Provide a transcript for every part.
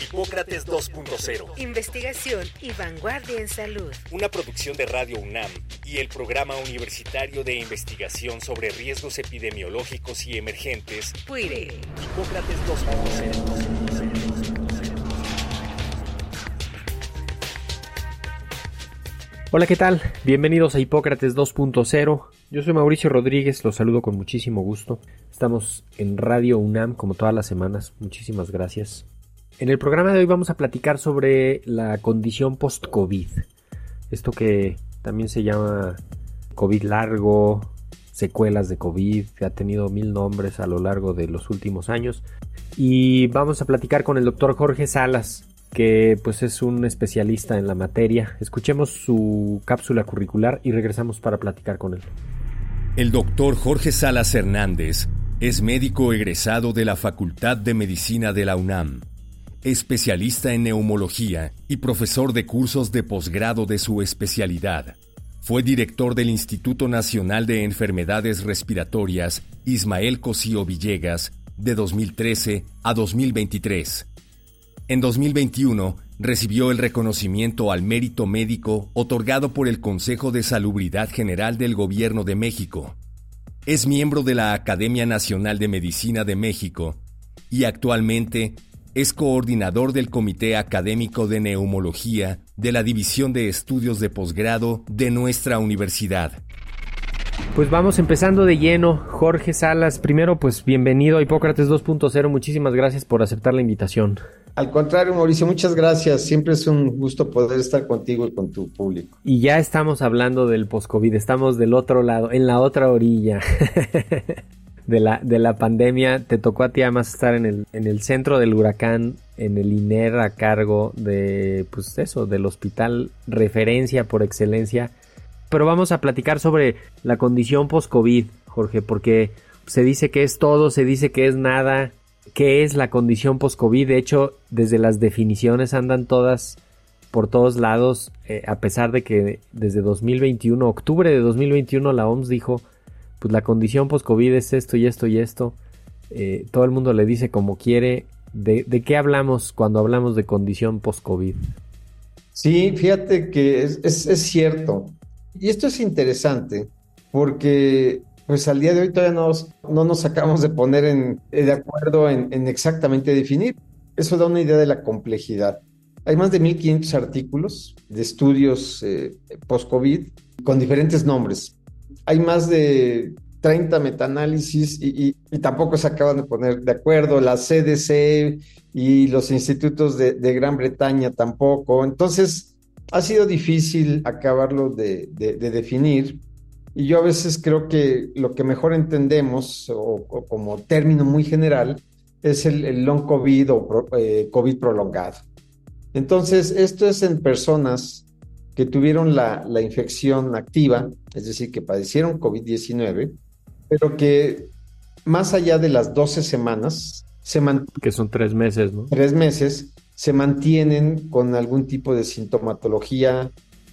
Hipócrates 2.0. Investigación y vanguardia en salud. Una producción de Radio UNAM y el Programa Universitario de Investigación sobre Riesgos Epidemiológicos y Emergentes. PUIRE. Hipócrates 2.0. Hola, ¿qué tal? Bienvenidos a Hipócrates 2.0. Yo soy Mauricio Rodríguez, los saludo con muchísimo gusto. Estamos en Radio UNAM como todas las semanas. Muchísimas gracias. En el programa de hoy vamos a platicar sobre la condición post-COVID. Esto que también se llama COVID largo, secuelas de COVID, que ha tenido mil nombres a lo largo de los últimos años. Y vamos a platicar con el doctor Jorge Salas, que pues es un especialista en la materia. Escuchemos su cápsula curricular y regresamos para platicar con él. El doctor Jorge Salas Hernández es médico egresado de la Facultad de Medicina de la UNAM especialista en neumología y profesor de cursos de posgrado de su especialidad. Fue director del Instituto Nacional de Enfermedades Respiratorias Ismael Cosío Villegas de 2013 a 2023. En 2021 recibió el reconocimiento al mérito médico otorgado por el Consejo de Salubridad General del Gobierno de México. Es miembro de la Academia Nacional de Medicina de México y actualmente es coordinador del Comité Académico de Neumología de la División de Estudios de Posgrado de nuestra universidad. Pues vamos empezando de lleno. Jorge Salas, primero pues bienvenido a Hipócrates 2.0. Muchísimas gracias por aceptar la invitación. Al contrario, Mauricio, muchas gracias. Siempre es un gusto poder estar contigo y con tu público. Y ya estamos hablando del post-COVID, estamos del otro lado, en la otra orilla. de la, de la pandemia, te tocó a ti además estar en el, en el centro del huracán, en el INER a cargo de, pues eso, del hospital referencia por excelencia. Pero vamos a platicar sobre la condición post-COVID, Jorge, porque se dice que es todo, se dice que es nada. ¿Qué es la condición post-COVID? De hecho, desde las definiciones andan todas por todos lados, eh, a pesar de que desde 2021, octubre de 2021, la OMS dijo pues la condición post-COVID es esto y esto y esto. Eh, todo el mundo le dice como quiere. ¿De, qué hablamos cuando hablamos de condición post-COVID? Sí, fíjate que es, cierto. Y esto es interesante porque pues al día de hoy todavía no nos acabamos de poner en, de acuerdo en, exactamente definir. Eso da una idea de la complejidad. Hay más de 1.500 artículos de estudios eh, post-COVID con diferentes nombres hay más de 30 metaanálisis y, tampoco se acaban de poner de acuerdo, la CDC y los institutos de, Gran Bretaña tampoco. Entonces, ha sido difícil acabarlo de, definir. Y yo a veces creo que lo que mejor entendemos, o, como término muy general, es el, long COVID o eh, COVID prolongado. Entonces, esto es en personas que tuvieron la, infección activa, es decir, que padecieron COVID-19, pero que más allá de las 12 semanas, se que son tres meses, ¿no? Tres meses, se mantienen con algún tipo de sintomatología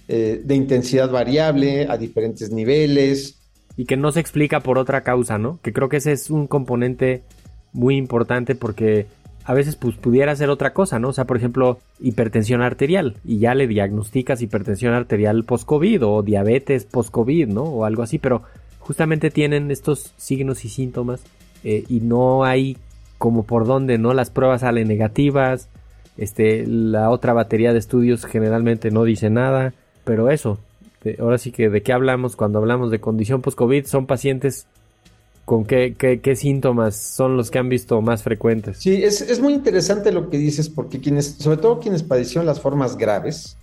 eh, de intensidad variable a diferentes niveles. Y que no se explica por otra causa, ¿no? Que creo que ese es un componente muy importante porque a veces pues pudiera ser otra cosa, ¿no? O sea, por ejemplo, hipertensión arterial y ya le diagnosticas hipertensión arterial post-COVID o diabetes post-COVID, ¿no? O algo así, pero justamente tienen estos signos y síntomas eh, y no hay como por dónde, ¿no? Las pruebas salen negativas, este, la otra batería de estudios generalmente no dice nada, pero eso, ahora sí que de qué hablamos cuando hablamos de condición post-COVID son pacientes con qué, qué, síntomas son los que han visto más frecuentes. Sí, es, muy interesante lo que dices, porque quienes, sobre todo quienes padecieron las formas graves,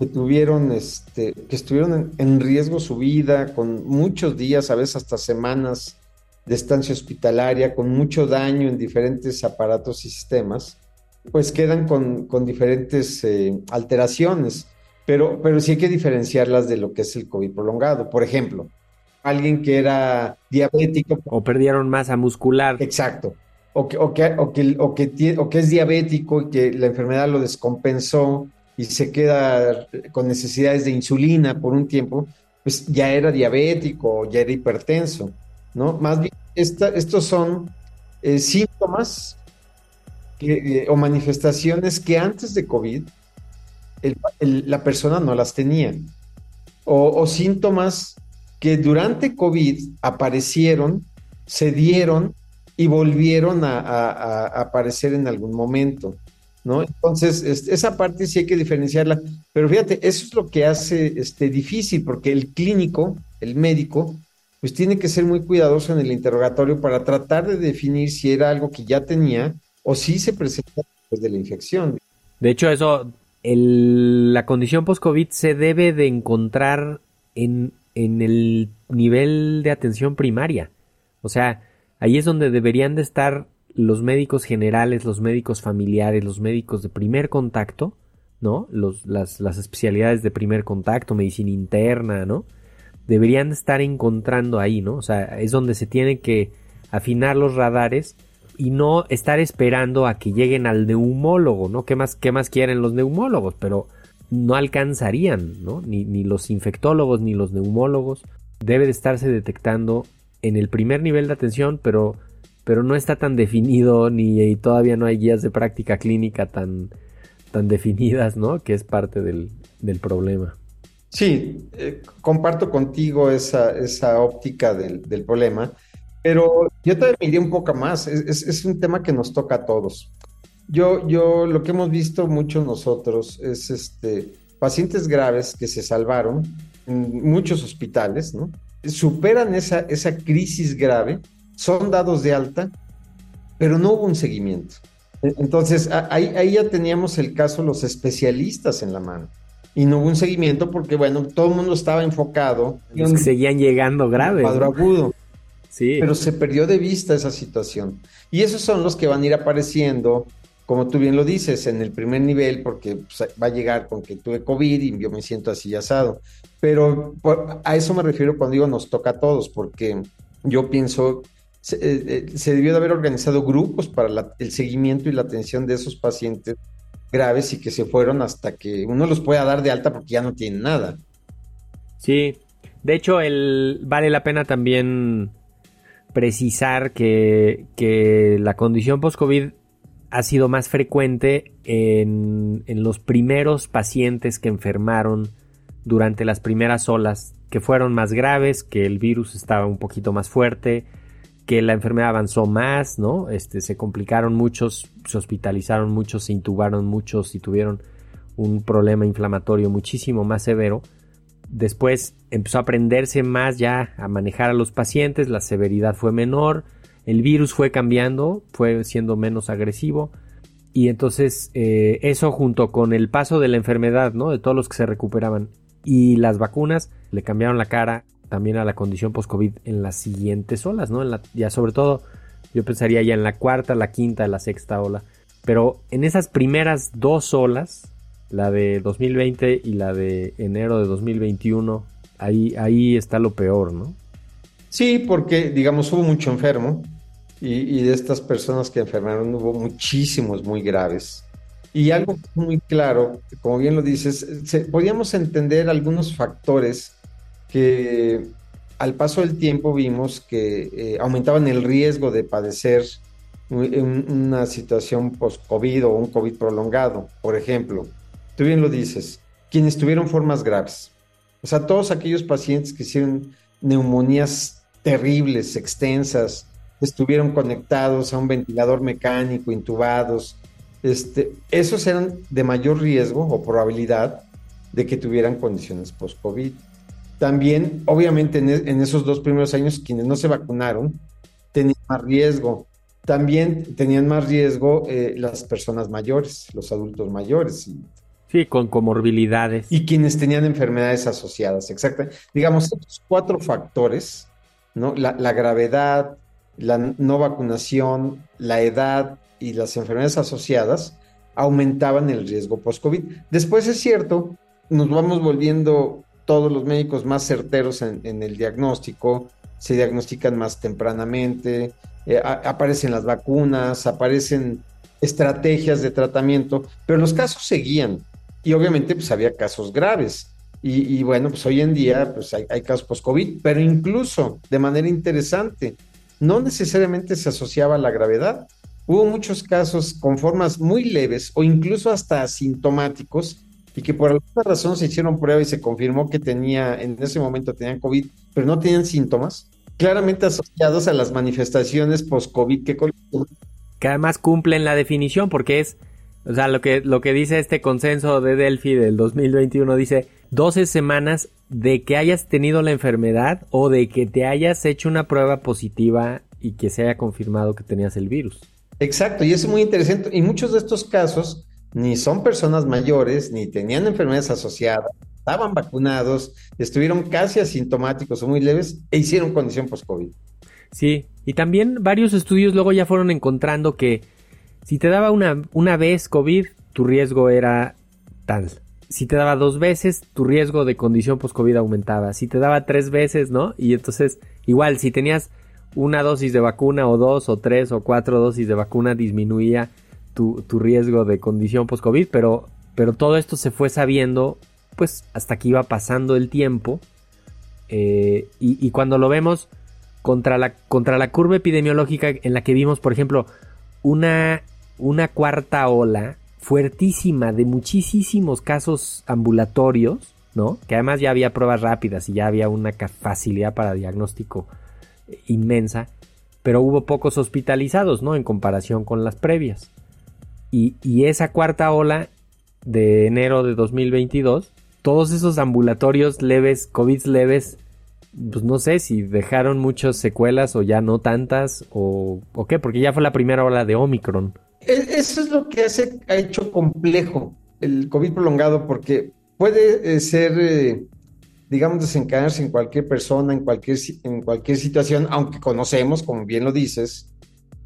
que tuvieron, este, que estuvieron en, riesgo su vida, con muchos días, a veces hasta semanas de estancia hospitalaria, con mucho daño en diferentes aparatos y sistemas, pues quedan con, diferentes eh, alteraciones. Pero, pero sí hay que diferenciarlas de lo que es el COVID prolongado. Por ejemplo, alguien que era diabético. O perdieron masa muscular. Exacto. O que, o que, o que, o que, o que es diabético y que la enfermedad lo descompensó y se queda con necesidades de insulina por un tiempo, pues ya era diabético o ya era hipertenso, ¿no? Más bien, estos son eh, síntomas eh, o manifestaciones que antes de COVID la persona no las tenía. O, síntomas que durante COVID aparecieron, se dieron y volvieron a, aparecer en algún momento. ¿No? Entonces, esa parte sí hay que diferenciarla. Pero fíjate, eso es lo que hace este, difícil, porque el clínico, el médico, pues tiene que ser muy cuidadoso en el interrogatorio para tratar de definir si era algo que ya tenía o si se presenta después de la infección. De hecho, eso la condición post-COVID se debe de encontrar en, en el nivel de atención primaria. O sea, ahí es donde deberían de estar los médicos generales, los médicos familiares, los médicos de primer contacto, ¿no? Los, las, las especialidades de primer contacto, medicina interna, ¿no? Deberían de estar encontrando ahí, ¿no? O sea, es donde se tienen que afinar los radares y no estar esperando a que lleguen al neumólogo, ¿no? ¿Qué más, qué más quieren los neumólogos? Pero no alcanzarían, ¿no? Ni, ni los infectólogos ni los neumólogos. Debe de estarse detectando en el primer nivel de atención, pero, pero no está tan definido ni todavía no hay guías de práctica clínica tan, tan definidas, ¿no? Que es parte del, del problema. Sí, eh, comparto contigo esa, esa óptica del, del problema. Pero yo te iría un poco más, es, es, un tema que nos toca a todos. Yo, yo, lo que hemos visto mucho nosotros es este, pacientes graves que se salvaron en muchos hospitales, ¿no? Superan esa, esa crisis grave, son dados de alta, pero no hubo un seguimiento. Entonces, ahí, ahí ya teníamos el caso los especialistas en la mano y no hubo un seguimiento porque, bueno, todo el mundo estaba enfocado. Los que seguían llegando graves. Cuadro agudo. Pero se perdió de vista esa situación. Y esos son los que van a ir apareciendo, como tú bien lo dices, en el primer nivel, porque pues, va a llegar con que tuve COVID y yo me siento así asado. Pero a eso me refiero cuando digo nos toca a todos, porque yo pienso, se, eh, eh, debió de haber organizado grupos para el seguimiento y la atención de esos pacientes graves y que se fueron hasta que uno los pueda dar de alta porque ya no tienen nada. Sí, de hecho, el, vale la pena también precisar que, la condición post-COVID ha sido más frecuente en, los primeros pacientes que enfermaron durante las primeras olas, que fueron más graves, que el virus estaba un poquito más fuerte, que la enfermedad avanzó más, ¿no? Este, se complicaron muchos, se hospitalizaron muchos, se intubaron muchos y tuvieron un problema inflamatorio muchísimo más severo Después empezó a aprenderse más ya a manejar a los pacientes, la severidad fue menor, el virus fue cambiando, fue siendo menos agresivo y entonces eh, eso junto con el paso de la enfermedad, ¿no? De todos los que se recuperaban y las vacunas le cambiaron la cara también a la condición post-COVID en las siguientes olas, ¿no? ya sobre todo yo pensaría ya en la cuarta, la quinta, la sexta ola. Pero en esas primeras dos olas la de 2020 y la de enero de 2021, ahí, ahí está lo peor, ¿no? Sí, porque digamos hubo mucho enfermo y, de estas personas que enfermaron hubo muchísimos muy graves. Y algo muy claro, como bien lo dices, podíamos entender algunos factores que al paso del tiempo vimos que eh, aumentaban el riesgo de padecer una situación post-COVID o un COVID prolongado. Por ejemplo, tú bien lo dices, quienes tuvieron formas graves. O sea, todos aquellos pacientes que hicieron neumonías terribles, extensas, estuvieron conectados a un ventilador mecánico, intubados, este, esos eran de mayor riesgo o probabilidad de que tuvieran condiciones post-COVID. También, obviamente, en, en, esos dos primeros años, quienes no se vacunaron tenían más riesgo. También tenían más riesgo eh, las personas mayores, los adultos mayores. Sí, con comorbilidades. Y quienes tenían enfermedades asociadas, exacto. Digamos, estos cuatro factores, ¿no? La, gravedad, la no vacunación, la edad y las enfermedades asociadas aumentaban el riesgo post-COVID. Después es cierto, nos vamos volviendo todos los médicos más certeros en, el diagnóstico, se diagnostican más tempranamente, eh, aparecen las vacunas, aparecen estrategias de tratamiento, pero los casos seguían y obviamente pues había casos graves. Y, bueno, pues hoy en día pues hay, hay casos post-COVID, pero incluso de manera interesante, no necesariamente se asociaba a la gravedad. Hubo muchos casos con formas muy leves o incluso hasta asintomáticos y que por alguna razón se hicieron pruebas y se confirmó que tenía, en ese momento tenían COVID, pero no tenían síntomas, claramente asociados a las manifestaciones post-COVID que que además cumplen la definición porque es, o sea, lo que, lo que dice este consenso de Delphi del 2021 dice 12 semanas de que hayas tenido la enfermedad o de que te hayas hecho una prueba positiva y que se haya confirmado que tenías el virus. Exacto, y es muy interesante. Y muchos de estos casos ni son personas mayores, ni tenían enfermedades asociadas, estaban vacunados, estuvieron casi asintomáticos o muy leves e hicieron condición post-COVID. Sí, y también varios estudios luego ya fueron encontrando que si te daba una, una vez COVID, tu riesgo era tal. Si te daba dos veces, tu riesgo de condición post-COVID aumentaba. Si te daba tres veces, ¿no? Y entonces, igual, si tenías una dosis de vacuna o dos o tres o cuatro dosis de vacuna disminuía tu, riesgo de condición post-COVID, pero, pero todo esto se fue sabiendo pues hasta que iba pasando el tiempo eh, y, cuando lo vemos contra la, contra la curva epidemiológica en la que vimos, por ejemplo, una, una cuarta ola fuertísima de muchísimos casos ambulatorios, ¿no? Que además ya había pruebas rápidas y ya había una facilidad para diagnóstico inmensa, pero hubo pocos hospitalizados, ¿no? En comparación con las previas. Y, esa cuarta ola de enero de 2022, todos esos ambulatorios leves, COVID leves, pues no sé si dejaron muchas secuelas o ya no tantas, o qué, porque ya fue la primera ola de Omicron. E, eso es lo que hace, ha hecho complejo el COVID prolongado, porque puede eh, ser eh, digamos, desencadenarse en cualquier persona, en cualquier, en cualquier situación, aunque conocemos, como bien lo dices,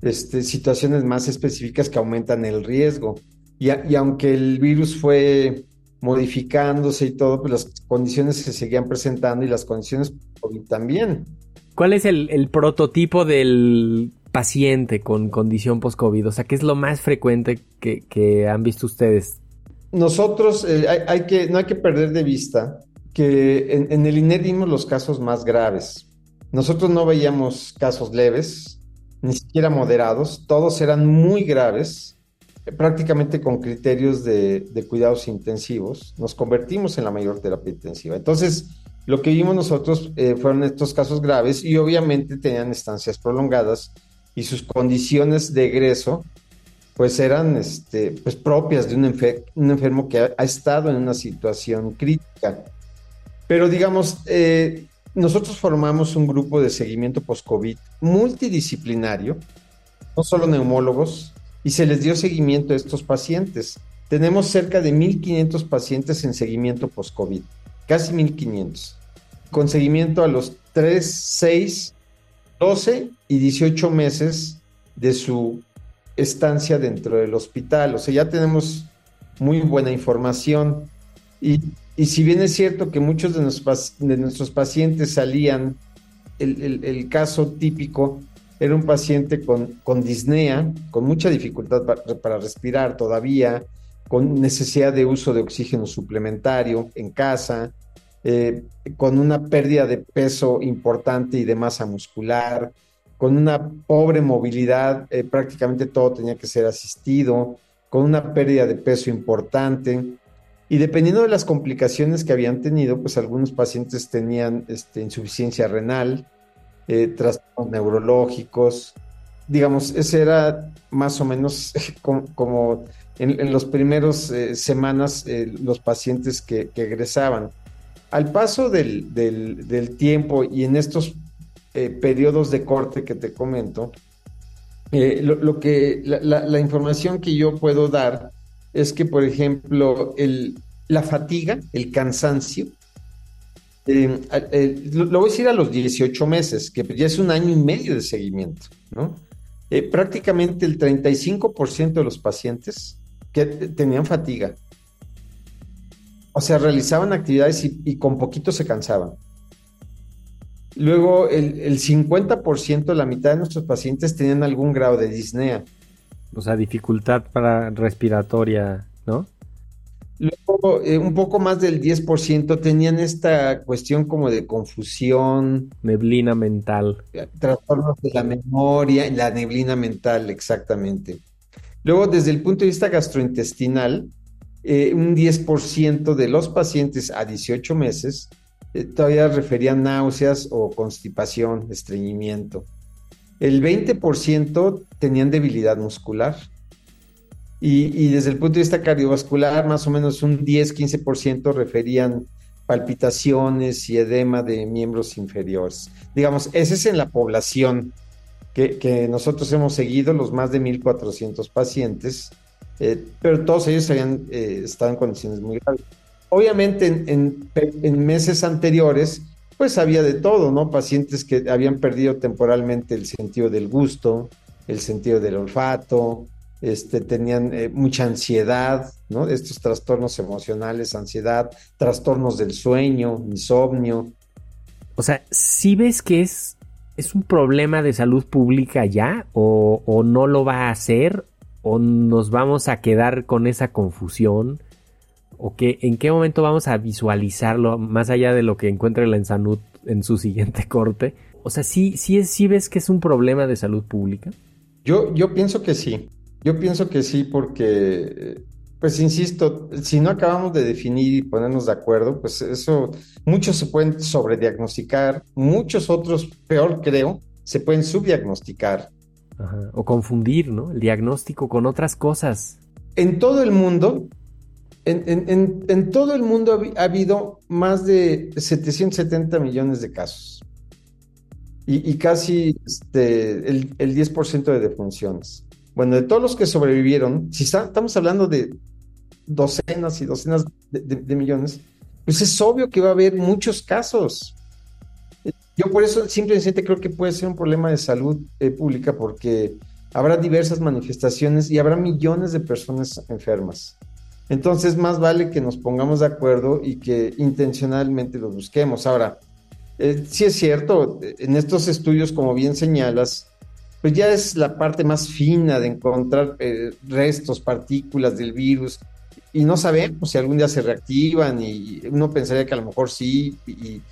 este, situaciones más específicas que aumentan el riesgo. Y, y, aunque el virus fue modificándose y todo, pues las condiciones se seguían presentando y las condiciones también. ¿Cuál es el, el prototipo del paciente con condición post-COVID? O sea, ¿qué es lo más frecuente que, han visto ustedes? Nosotros eh, hay, que, no hay que perder de vista que en, el INER dimos los casos más graves. Nosotros no veíamos casos leves, ni siquiera moderados, todos eran muy graves, prácticamente con criterios de, cuidados intensivos. Nos convertimos en la mayor terapia intensiva. Entonces, lo que vimos nosotros eh, fueron estos casos graves y obviamente tenían estancias prolongadas y sus condiciones de egreso pues eran este, pues propias de un, enfermo que ha, estado en una situación crítica. Pero digamos, eh, nosotros formamos un grupo de seguimiento post-COVID multidisciplinario, no solo neumólogos, y se les dio seguimiento a estos pacientes. Tenemos cerca de 1.500 pacientes en seguimiento post-COVID, casi 1.500, con seguimiento a los 3, 6, 12 y 18 meses de su estancia dentro del hospital. O sea, ya tenemos muy buena información. Y y si bien es cierto que muchos de, nuestros pacientes salían, el, caso típico era un paciente con, con disnea, con mucha dificultad para, respirar todavía, con necesidad de uso de oxígeno suplementario en casa, eh, con una pérdida de peso importante y de masa muscular, con una pobre movilidad, eh, prácticamente todo tenía que ser asistido, con una pérdida de peso importante, y dependiendo de las complicaciones que habían tenido, pues algunos pacientes tenían este, insuficiencia renal, eh, trastornos neurológicos. Digamos, ese era más o menos como, en, en los primeros eh, semanas los pacientes que, egresaban. Al paso del, tiempo y en estos periodos de corte que te comento, lo, que la información que yo puedo dar es que, por ejemplo, el, la fatiga, el cansancio, eh, eh, lo, voy a decir a los 18 meses, que ya es un año y medio de seguimiento, ¿no? Eh, prácticamente el 35% de los pacientes que tenían fatiga O sea, realizaban actividades y, con poquito se cansaban. Luego, el, el 50%, la mitad de nuestros pacientes tenían algún grado de disnea. O sea, dificultad para respiratoria, ¿no? Luego, eh, un poco más del 10% tenían esta cuestión como de confusión. Neblina mental. Trastornos de la memoria, la neblina mental, exactamente. Luego, desde el punto de vista gastrointestinal, eh, un 10% de los pacientes a 18 meses eh, todavía referían náuseas o constipación, estreñimiento. El 20% tenían debilidad muscular. Y, desde el punto de vista cardiovascular, más o menos un 10-15% referían palpitaciones y edema de miembros inferiores. Digamos, ese es en la población que, nosotros hemos seguido, los más de 1.400 pacientes, eh, pero todos ellos habían eh, en condiciones muy graves. Obviamente en, meses anteriores, pues había de todo, ¿no? Pacientes que habían perdido temporalmente el sentido del gusto, el sentido del olfato, este, tenían eh, mucha ansiedad, ¿no? Estos trastornos emocionales, ansiedad, trastornos del sueño, insomnio. O sea, si ves que es, es un problema de salud pública ya, o no lo va a hacer, o nos vamos a quedar con esa confusión, o que en qué momento vamos a visualizarlo más allá de lo que encuentre la Ensanud en su siguiente corte. O sea, sí, sí, sí ves que es un problema de salud pública. Yo, yo pienso que sí. Yo pienso que sí, porque, pues insisto, si no acabamos de definir y ponernos de acuerdo, pues eso, muchos se pueden sobrediagnosticar, muchos otros, peor creo, se pueden subdiagnosticar. O confundir, ¿no? El diagnóstico con otras cosas. En todo el mundo, en, todo el mundo ha, habido más de 770 millones de casos y, casi este, el, el 10% de defunciones. Bueno, de todos los que sobrevivieron, si estamos hablando de docenas y docenas de, millones, pues es obvio que va a haber muchos casos. Yo por eso simplemente creo que puede ser un problema de salud eh, pública porque habrá diversas manifestaciones y habrá millones de personas enfermas. Entonces, más vale que nos pongamos de acuerdo y que intencionalmente lo busquemos. Ahora, eh, sí es cierto, en estos estudios, como bien señalas, pues ya es la parte más fina de encontrar eh, restos, partículas del virus, y no sabemos si algún día se reactivan, y uno pensaría que a lo mejor sí, y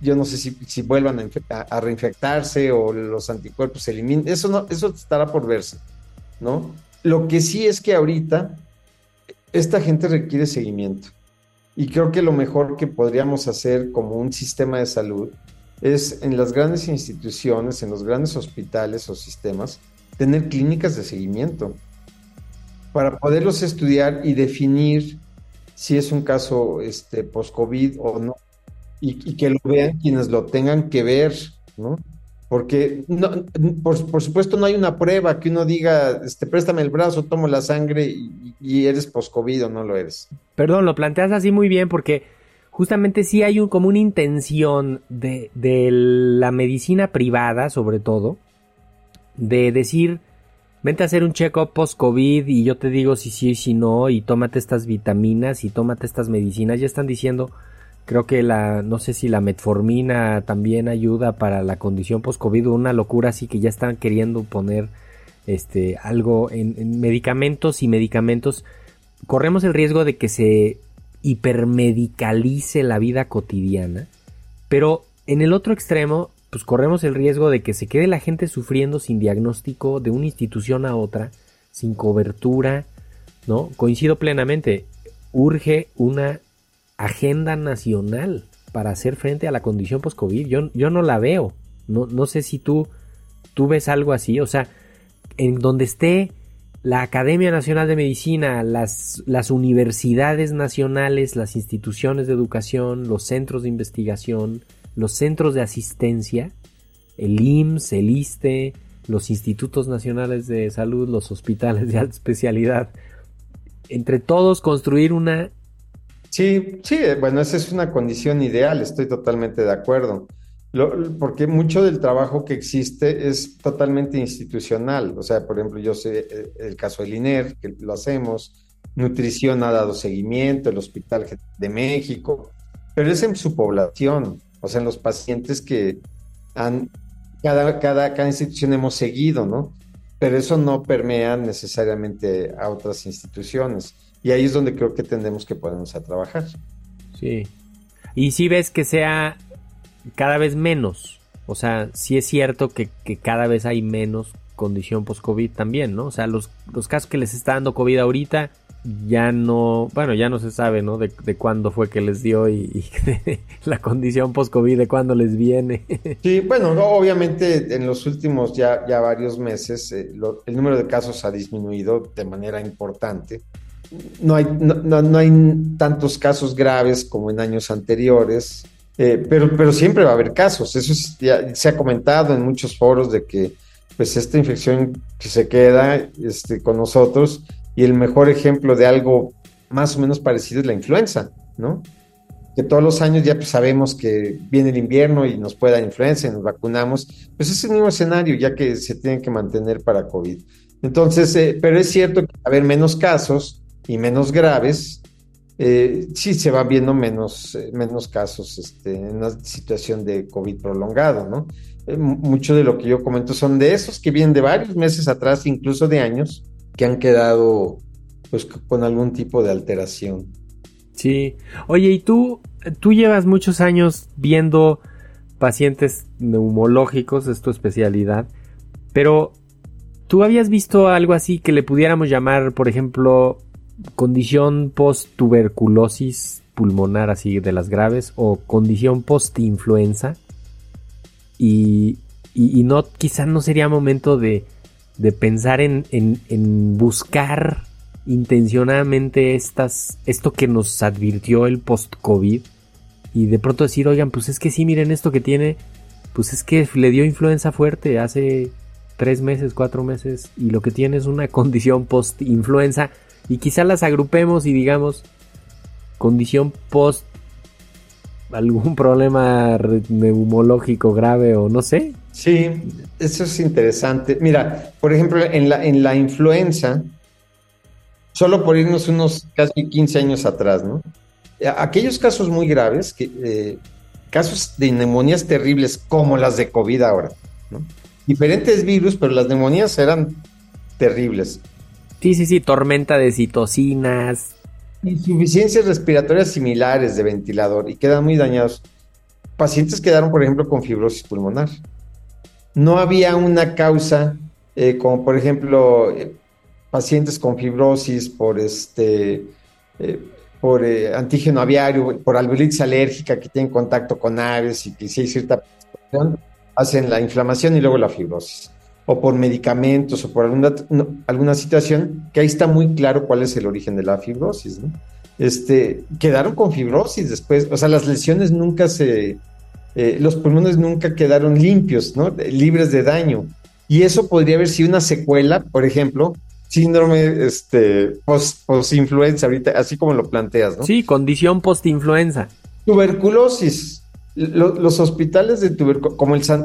yo no sé si, vuelvan a, reinfectarse o los anticuerpos se eliminen, eso, no, eso estará por verse, ¿no? Lo que sí es que ahorita esta gente requiere seguimiento. Y creo que lo mejor que podríamos hacer como un sistema de salud es en las grandes instituciones, en los grandes hospitales o sistemas, tener clínicas de seguimiento para poderlos estudiar y definir si es un caso este, post-COVID o no, y, que lo vean quienes lo tengan que ver, ¿no? Porque no, por, supuesto no hay una prueba que uno diga, este, préstame el brazo, tomo la sangre y, y eres post-COVID o no lo eres. Perdón, lo planteas así muy bien porque justamente sí hay un, como una intención de, la medicina privada, sobre todo, de decir, vente a hacer un check-up post-COVID y yo te digo si sí y si no, y tómate estas vitaminas y tómate estas medicinas. Ya están diciendo, creo que la, no sé si la metformina también ayuda para la condición post-COVID, una locura así que ya están queriendo poner este algo en medicamentos y medicamentos. Corremos el riesgo de que se hipermedicalice la vida cotidiana, pero en el otro extremo, pues corremos el riesgo de que se quede la gente sufriendo sin diagnóstico de una institución a otra, sin cobertura, ¿no? Coincido plenamente, urge una agenda nacional para hacer frente a la condición post-COVID. Yo, yo no la veo. No, no sé si tú, tú ves algo así. O sea, en donde esté la Academia Nacional de Medicina, las, las, universidades nacionales, las instituciones de educación, los centros de investigación, los centros de asistencia, el IMSS, el ISTE, los institutos nacionales de salud, los hospitales de alta especialidad, entre todos construir una... Sí, sí, bueno, esa es una condición ideal, estoy totalmente de acuerdo porque mucho del trabajo que existe es totalmente institucional. O sea, por ejemplo, yo sé eh, el caso del INER, que lo hacemos, nutrición ha dado seguimiento, el Hospital de México, pero es en su población, o sea, en los pacientes que han, cada, cada, cada institución hemos seguido, ¿no? Pero eso no permea necesariamente a otras instituciones. Y ahí es donde creo que tendremos que ponernos a trabajar. Sí. Y si ves que sea cada vez menos, o sea, sí es cierto que, que cada vez hay menos condición post-COVID también, ¿no? O sea, los, los casos que les está dando COVID ahorita ya no, bueno, ya no se sabe, ¿no? De, cuándo fue que les dio y, la condición post-COVID de cuándo les viene. Sí, bueno, obviamente en los últimos ya, ya varios meses eh, el número de casos ha disminuido de manera importante. No hay, no, hay tantos casos graves como en años anteriores, eh, pero, pero siempre va a haber casos. Eso se ha comentado en muchos foros de que pues esta infección que se queda este, con nosotros y el mejor ejemplo de algo más o menos parecido es la influenza, ¿no? Que todos los años ya pues, sabemos que viene el invierno y nos puede dar influenza y nos vacunamos, pues es el mismo escenario ya que se tiene que mantener para COVID. Entonces, eh, pero es cierto que haber menos casos y menos graves, eh, sí se van viendo menos, eh, menos casos este, en una situación de COVID prolongado, ¿no? mucho de lo que yo comento son de esos que vienen de varios meses atrás, incluso de años, que han quedado pues con algún tipo de alteración. Sí. Oye, ¿y tú, tú llevas muchos años viendo pacientes neumológicos, es tu especialidad, pero ¿tú habías visto algo así que le pudiéramos llamar, por ejemplo, condición post-tuberculosis pulmonar, así de las graves, o condición post-influenza? Y, y, no, quizás no sería momento de, de pensar en, en, buscar intencionadamente estas, esto que nos advirtió el post-COVID y de pronto decir, oigan, pues es que sí, miren esto que tiene, pues es que le dio influenza fuerte hace tres meses, cuatro meses y lo que tiene es una condición post-influenza y quizá las agrupemos y digamos condición post algún problema neumológico grave o no sé. Sí, eso es interesante. Mira, por ejemplo, en la, en la influenza, solo por irnos unos casi 15 años atrás, ¿no? Aquellos casos muy graves, que, eh, casos de neumonías terribles como las de COVID ahora, ¿no? Diferentes virus, pero las neumonías eran terribles. Sí, sí, sí, tormenta de citocinas, Insuficiencias respiratorias similares de ventilador y quedan muy dañados. Pacientes quedaron, por ejemplo, con fibrosis pulmonar. No había una causa, eh, como por ejemplo, eh, pacientes con fibrosis por este. Eh, por antígeno aviario, por alveolitis alérgica que tienen contacto con aves y que si hay cierta hacen la inflamación y luego la fibrosis o por medicamentos o por alguna, alguna situación, que ahí está muy claro cuál es el origen de la fibrosis, ¿no? Este, quedaron con fibrosis después, o sea, las lesiones nunca se, eh, los pulmones nunca quedaron limpios, ¿no? Libres de daño. Y eso podría haber sido una secuela, por ejemplo, síndrome este, post-influenza, ahorita, así como lo planteas, ¿no? Sí, condición post-influenza. Tuberculosis, los hospitales de tuberculosis,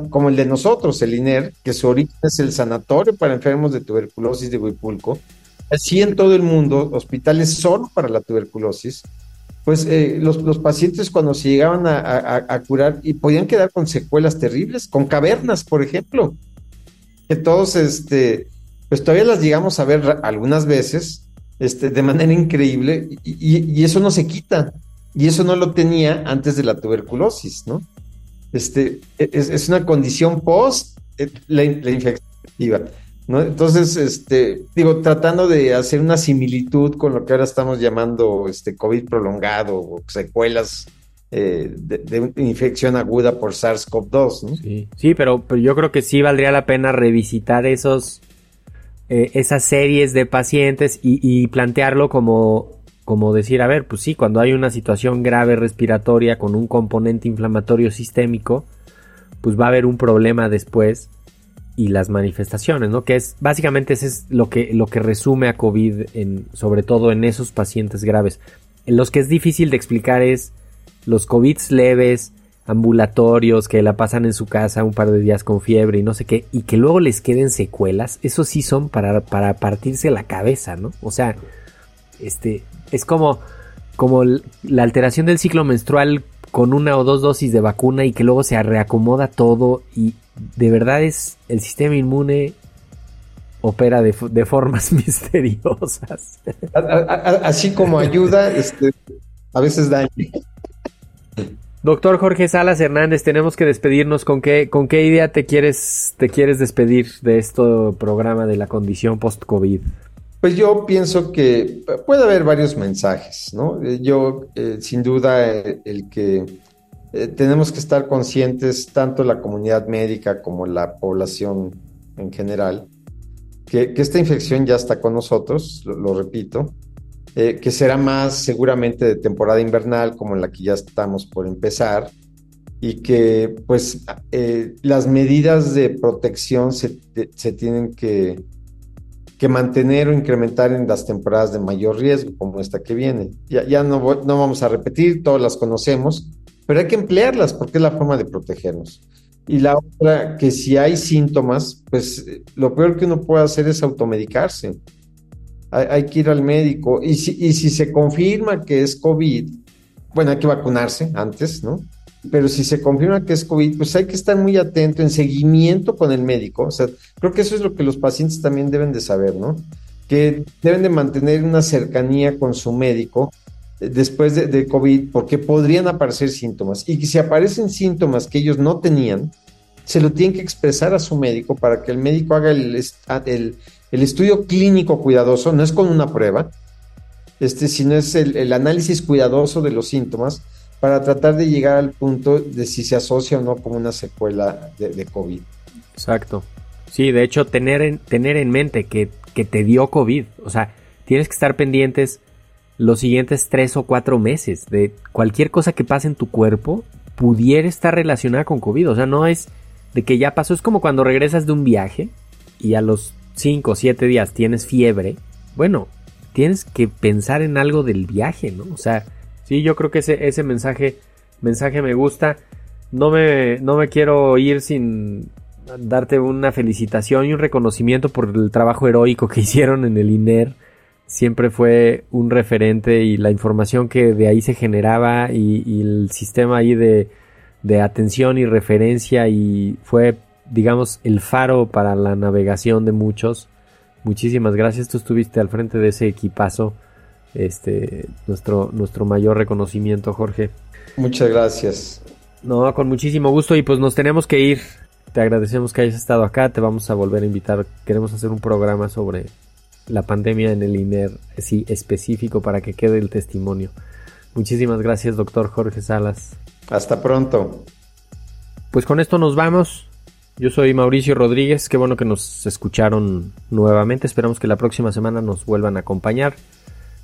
como el, de nosotros, el INER, que su origen es el sanatorio para enfermos de tuberculosis de Huipulco, así en todo el mundo, hospitales solo para la tuberculosis, pues eh, los, pacientes cuando se llegaban a, curar y podían quedar con secuelas terribles, con cavernas, por ejemplo, que todos, este, pues todavía las llegamos a ver algunas veces, este, de manera increíble, y eso no se quita. Y eso no lo tenía antes de la tuberculosis, ¿no? Este, es, una condición post eh, la, infección ¿no? Entonces, este, digo, tratando de hacer una similitud con lo que ahora estamos llamando este COVID prolongado o secuelas eh, de, infección aguda por SARS-CoV-2, ¿no? Sí, sí pero, pero, yo creo que sí valdría la pena revisitar esos, eh, esas series de pacientes y plantearlo como como decir, a ver, pues sí, cuando hay una situación grave respiratoria con un componente inflamatorio sistémico, pues va a haber un problema después y las manifestaciones, ¿no? Que es básicamente eso es lo que lo que resume a COVID en sobre todo en esos pacientes graves. En los que es difícil de explicar es los COVID leves, ambulatorios que la pasan en su casa un par de días con fiebre y no sé qué y que luego les queden secuelas, eso sí son para para partirse la cabeza, ¿no? O sea, este, es como, como la alteración del ciclo menstrual con una o dos dosis de vacuna y que luego se reacomoda todo y de verdad es el sistema inmune opera de, formas misteriosas. así como ayuda, este, a veces daña. Doctor Jorge Salas Hernández, tenemos que despedirnos. ¿Con qué, con qué idea te quieres, te quieres despedir de este programa de la condición post-COVID? Pues yo pienso que puede haber varios mensajes, ¿no? Yo, eh, sin duda, el, que eh, tenemos que estar conscientes, tanto la comunidad médica como la población en general, que, esta infección ya está con nosotros, lo, repito, eh, que será más seguramente de temporada invernal, como en la que ya estamos por empezar, y que pues eh, las medidas de protección se, se tienen que, que, mantener o incrementar en las temporadas de mayor riesgo, como esta que viene. Ya, ya no, no vamos a repetir, todas las conocemos, pero hay que emplearlas porque es la forma de protegernos. Y la otra, que si hay síntomas, pues lo peor que uno puede hacer es automedicarse. Hay, que ir al médico. Y si, y si se confirma que es COVID, bueno, hay que vacunarse antes, ¿no? Pero si se confirma que es COVID, pues hay que estar muy atento en seguimiento con el médico. O sea, creo que eso es lo que los pacientes también deben de saber, ¿no? Que deben de mantener una cercanía con su médico eh, después de, COVID, porque podrían aparecer síntomas. Y si aparecen síntomas que ellos no tenían, se lo tienen que expresar a su médico para que el médico haga el, el, estudio clínico cuidadoso, no es con una prueba, este, sino es el, análisis cuidadoso de los síntomas para tratar de llegar al punto de si se asocia o no con una secuela de, COVID. Exacto. Sí, de hecho, tener en, tener en mente que, que te dio COVID, o sea, tienes que estar pendientes los siguientes tres o cuatro meses de cualquier cosa que pase en tu cuerpo pudiera estar relacionada con COVID. O sea, no es de que ya pasó. Es como cuando regresas de un viaje y a los cinco o siete días tienes fiebre. Bueno, tienes que pensar en algo del viaje, ¿no? O sea, sí, yo creo que ese, mensaje, mensaje me gusta. No me, no me quiero ir sin darte una felicitación y un reconocimiento por el trabajo heroico que hicieron en el INER siempre fue un referente y la información que de ahí se generaba y, el sistema ahí de, atención y referencia y fue digamos el faro para la navegación de muchos. Muchísimas gracias. Tú estuviste al frente de ese equipazo este nuestro nuestro mayor reconocimiento Jorge muchas gracias no con muchísimo gusto y pues nos tenemos que ir te agradecemos que hayas estado acá te vamos a volver a invitar queremos hacer un programa sobre la pandemia en el INER, sí, específico para que quede el testimonio. Muchísimas gracias, doctor Jorge Salas. Hasta pronto. Pues con esto nos vamos. Yo soy Mauricio Rodríguez, qué bueno que nos escucharon nuevamente. Esperamos que la próxima semana nos vuelvan a acompañar.